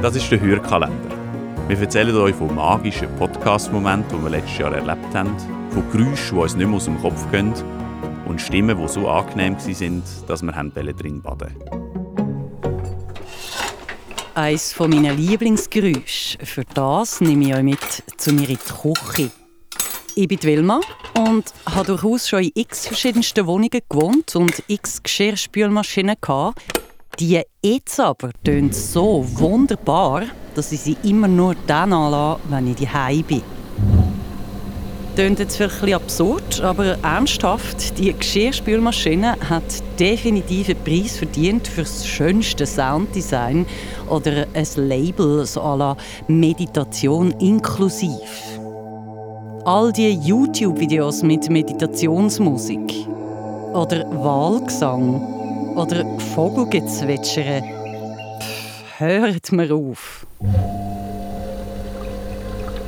Das ist der Hörkalender. Wir erzählen euch von magischen Podcast-Momenten, die wir letztes Jahr erlebt haben, von Geräuschen, die uns nicht mehr aus dem Kopf gehen und Stimmen, die so angenehm waren, dass wir drin baden Eines meiner Lieblingsgeräusche. Für das nehme ich euch mit zu mir in die Küche. Ich bin Wilma und habe durchaus schon in x verschiedensten Wohnungen gewohnt und x Geschirrspülmaschinen gehabt. Die jetzt aber tönt so wunderbar, dass ich sie immer nur dann anlasse, wenn ich daheim bin. Tönt jetzt vielleicht absurd, aber ernsthaft, die Geschirrspülmaschine hat definitiv einen Preis verdient für das schönste Sounddesign oder ein Label so à la Meditation inklusiv. All die YouTube-Videos mit Meditationsmusik oder Wahlgesang oder Vogelgezwitschern. Hört mir auf.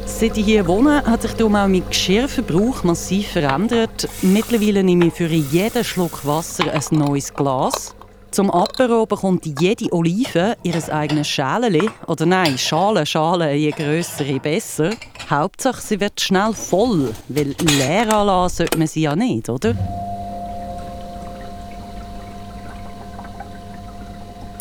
Seit ich hier wohne, hat sich darum auch mein Geschirrverbrauch massiv verändert. Mittlerweile nehme ich für jeden Schluck Wasser ein neues Glas. Zum Apero bekommt jede Olive ihr eigenes Schäleli. Oder nein, Schale, Schale, je grösser, je besser. Hauptsache, sie wird schnell voll, weil leer anlassen sollte man sie ja nicht, oder?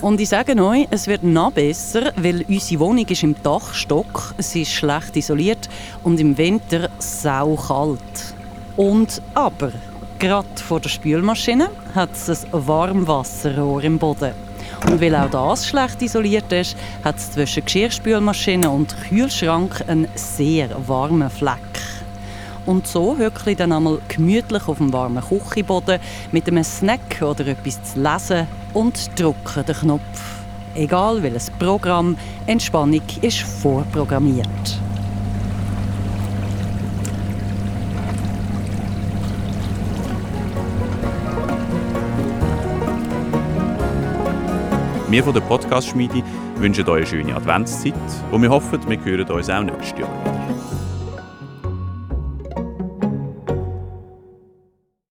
Und ich sage euch, es wird noch besser, weil unsere Wohnung ist im Dachstock, sie ist schlecht isoliert und im Winter saukalt. Und aber, gerade vor der Spülmaschine hat es ein Warmwasserrohr im Boden. Und weil auch das schlecht isoliert ist, hat es zwischen Geschirrspülmaschine und Kühlschrank einen sehr warmen Fleck. Und so hücke ich dann einmal gemütlich auf dem warmen Küchenboden mit einem Snack oder etwas zu lesen und drücke den Knopf. Egal welches Programm, Entspannung ist vorprogrammiert. Wir von der Podcast-Schmiede wünschen euch eine schöne Adventszeit und wir hoffen, wir hören uns auch nächstes Jahr.